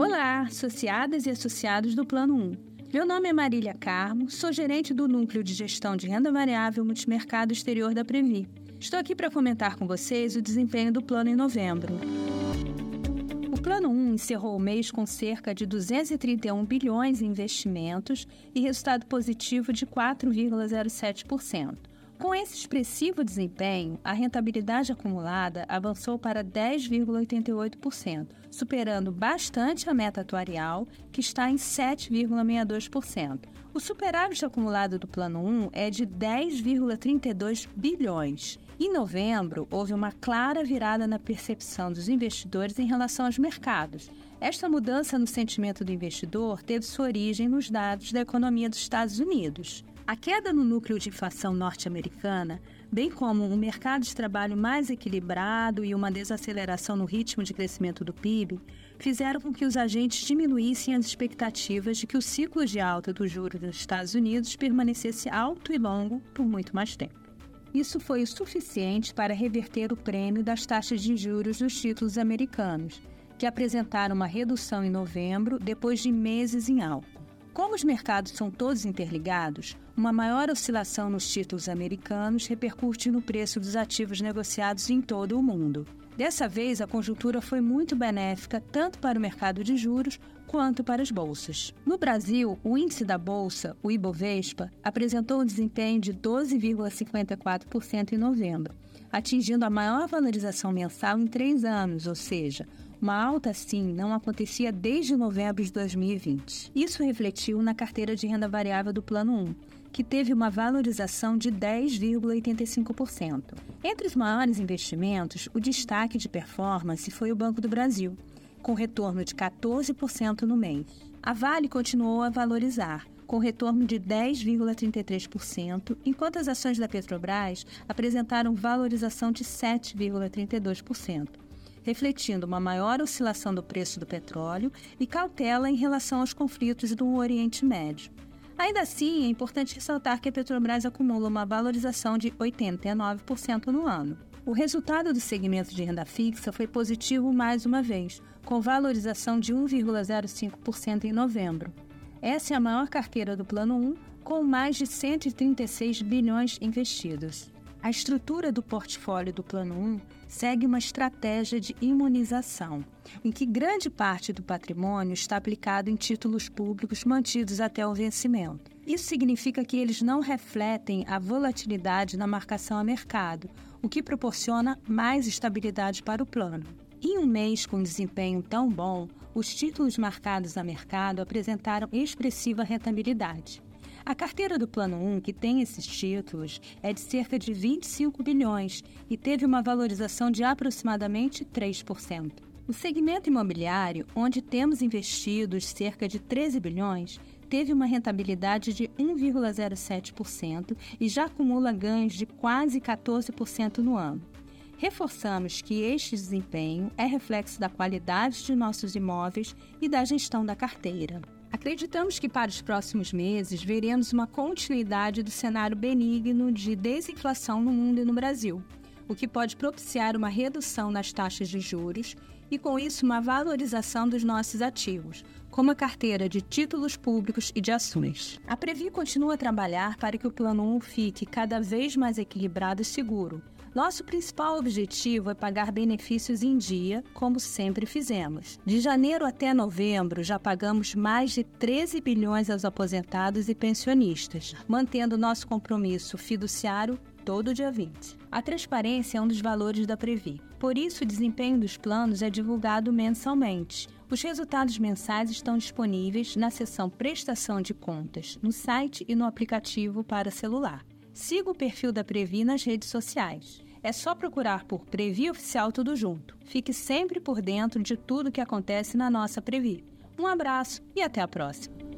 Olá, associadas e associados do Plano 1. Meu nome é Marília Carmo, sou gerente do Núcleo de Gestão de Renda Variável Multimercado Exterior da Previ. Estou aqui para comentar com vocês o desempenho do plano em novembro. O Plano 1 encerrou o mês com cerca de 231 bilhões em investimentos e resultado positivo de 4,07%. Com esse expressivo desempenho, a rentabilidade acumulada avançou para 10,88%, superando bastante a meta atuarial, que está em 7,62%. O superávit acumulado do Plano 1 é de 10,32 bilhões. Em novembro, houve uma clara virada na percepção dos investidores em relação aos mercados. Esta mudança no sentimento do investidor teve sua origem nos dados da economia dos Estados Unidos. A queda no núcleo de inflação norte-americana, bem como um mercado de trabalho mais equilibrado e uma desaceleração no ritmo de crescimento do PIB, fizeram com que os agentes diminuíssem as expectativas de que o ciclo de alta dos juros nos Estados Unidos permanecesse alto e longo por muito mais tempo. Isso foi o suficiente para reverter o prêmio das taxas de juros dos títulos americanos, que apresentaram uma redução em novembro depois de meses em alta. Como os mercados são todos interligados, uma maior oscilação nos títulos americanos repercute no preço dos ativos negociados em todo o mundo. Dessa vez, a conjuntura foi muito benéfica tanto para o mercado de juros quanto para as bolsas. No Brasil, o índice da bolsa, o Ibovespa, apresentou um desempenho de 12,54% em novembro, atingindo a maior valorização mensal em três anos, ou seja, uma alta assim não acontecia desde novembro de 2020. Isso refletiu na carteira de renda variável do Plano 1, que teve uma valorização de 10,85%. Entre os maiores investimentos, o destaque de performance foi o Banco do Brasil, com retorno de 14% no mês. A Vale continuou a valorizar, com retorno de 10,33%, enquanto as ações da Petrobras apresentaram valorização de 7,32% refletindo uma maior oscilação do preço do petróleo e cautela em relação aos conflitos do Oriente Médio. Ainda assim, é importante ressaltar que a Petrobras acumula uma valorização de 89% no ano. O resultado do segmento de renda fixa foi positivo mais uma vez, com valorização de 1,05% em novembro. Essa é a maior carteira do Plano 1, com mais de 136 bilhões investidos. A estrutura do portfólio do Plano 1 segue uma estratégia de imunização, em que grande parte do patrimônio está aplicado em títulos públicos mantidos até o vencimento. Isso significa que eles não refletem a volatilidade na marcação a mercado, o que proporciona mais estabilidade para o plano. Em um mês com desempenho tão bom, os títulos marcados a mercado apresentaram expressiva rentabilidade. A carteira do Plano 1, que tem esses títulos, é de cerca de 25 bilhões e teve uma valorização de aproximadamente 3%. O segmento imobiliário, onde temos investidos cerca de 13 bilhões, teve uma rentabilidade de 1,07% e já acumula ganhos de quase 14% no ano. Reforçamos que este desempenho é reflexo da qualidade de nossos imóveis e da gestão da carteira. Acreditamos que para os próximos meses veremos uma continuidade do cenário benigno de desinflação no mundo e no Brasil, o que pode propiciar uma redução nas taxas de juros e, com isso, uma valorização dos nossos ativos, como a carteira de títulos públicos e de ações. A Previ continua a trabalhar para que o Plano 1 fique cada vez mais equilibrado e seguro nosso principal objetivo é pagar benefícios em dia, como sempre fizemos. De janeiro até novembro, já pagamos mais de 13 bilhões aos aposentados e pensionistas, mantendo nosso compromisso fiduciário todo dia 20. A transparência é um dos valores da Previ. Por isso, o desempenho dos planos é divulgado mensalmente. Os resultados mensais estão disponíveis na seção Prestação de Contas, no site e no aplicativo para celular. Siga o perfil da Previ nas redes sociais. É só procurar por Previ Oficial Tudo Junto. Fique sempre por dentro de tudo que acontece na nossa Previ. Um abraço e até a próxima!